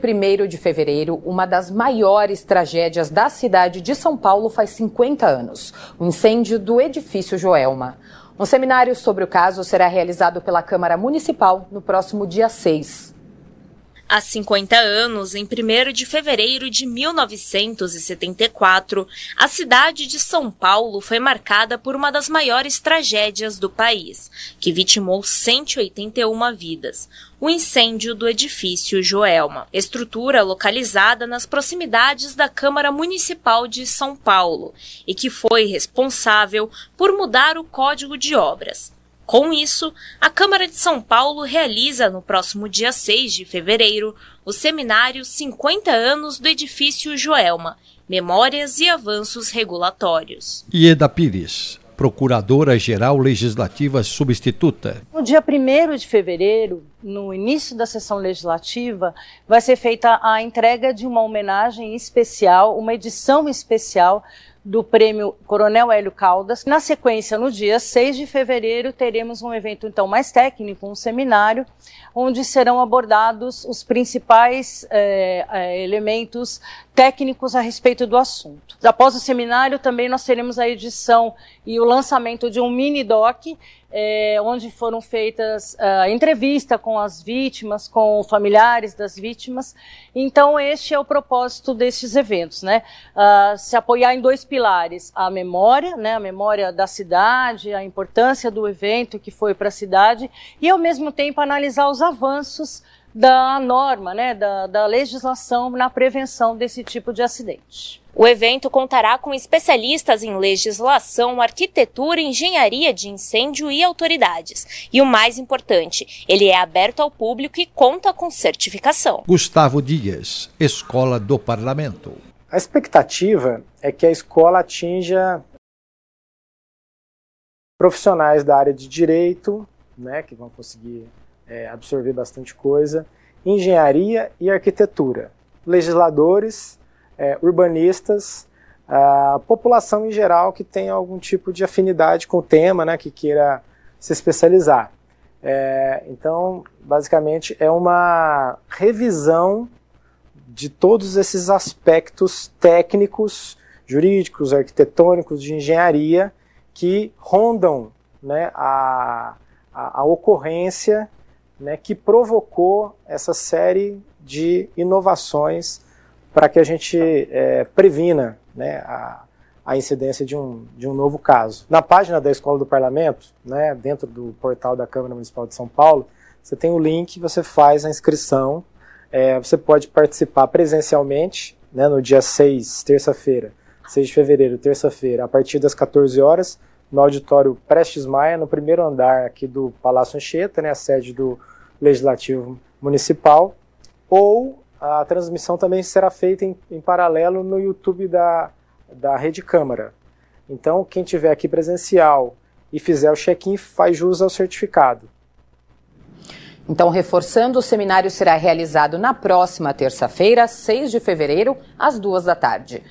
1 de fevereiro, uma das maiores tragédias da cidade de São Paulo faz 50 anos: o incêndio do edifício Joelma. Um seminário sobre o caso será realizado pela Câmara Municipal no próximo dia 6. Há 50 anos, em 1 de fevereiro de 1974, a cidade de São Paulo foi marcada por uma das maiores tragédias do país, que vitimou 181 vidas, o incêndio do edifício Joelma, estrutura localizada nas proximidades da Câmara Municipal de São Paulo e que foi responsável por mudar o Código de Obras. Com isso, a Câmara de São Paulo realiza no próximo dia 6 de fevereiro o seminário 50 anos do edifício Joelma, Memórias e Avanços Regulatórios. Ieda Pires, Procuradora-Geral Legislativa Substituta. No dia 1 de fevereiro, no início da sessão legislativa, vai ser feita a entrega de uma homenagem especial, uma edição especial do Prêmio Coronel Hélio Caldas. Na sequência, no dia 6 de fevereiro, teremos um evento então mais técnico, um seminário, onde serão abordados os principais é, é, elementos técnicos a respeito do assunto. Após o seminário, também nós teremos a edição e o lançamento de um mini doc, é, onde foram feitas uh, entrevista com as vítimas, com familiares das vítimas. Então, este é o propósito destes eventos, né? Uh, se apoiar em dois pilares: a memória, né? A memória da cidade, a importância do evento que foi para a cidade, e ao mesmo tempo analisar os avanços da norma, né, da, da legislação na prevenção desse tipo de acidente. O evento contará com especialistas em legislação, arquitetura, engenharia de incêndio e autoridades. E o mais importante, ele é aberto ao público e conta com certificação. Gustavo Dias, Escola do Parlamento. A expectativa é que a escola atinja profissionais da área de direito, né, que vão conseguir é, absorver bastante coisa, engenharia e arquitetura, legisladores, é, urbanistas, a população em geral que tem algum tipo de afinidade com o tema, né, que queira se especializar. É, então, basicamente, é uma revisão de todos esses aspectos técnicos, jurídicos, arquitetônicos, de engenharia que rondam né, a, a, a ocorrência né, que provocou essa série de inovações para que a gente é, previna né, a, a incidência de um, de um novo caso. Na página da Escola do Parlamento, né, dentro do portal da Câmara Municipal de São Paulo, você tem o link, você faz a inscrição, é, você pode participar presencialmente né, no dia 6, terça-feira, 6 de fevereiro, terça-feira, a partir das 14 horas, no auditório Prestes Maia, no primeiro andar aqui do Palácio Anchieta, né, a sede do Legislativo Municipal, ou a transmissão também será feita em, em paralelo no YouTube da, da Rede Câmara. Então, quem tiver aqui presencial e fizer o check-in, faz jus ao certificado. Então, reforçando, o seminário será realizado na próxima terça-feira, 6 de fevereiro, às duas da tarde.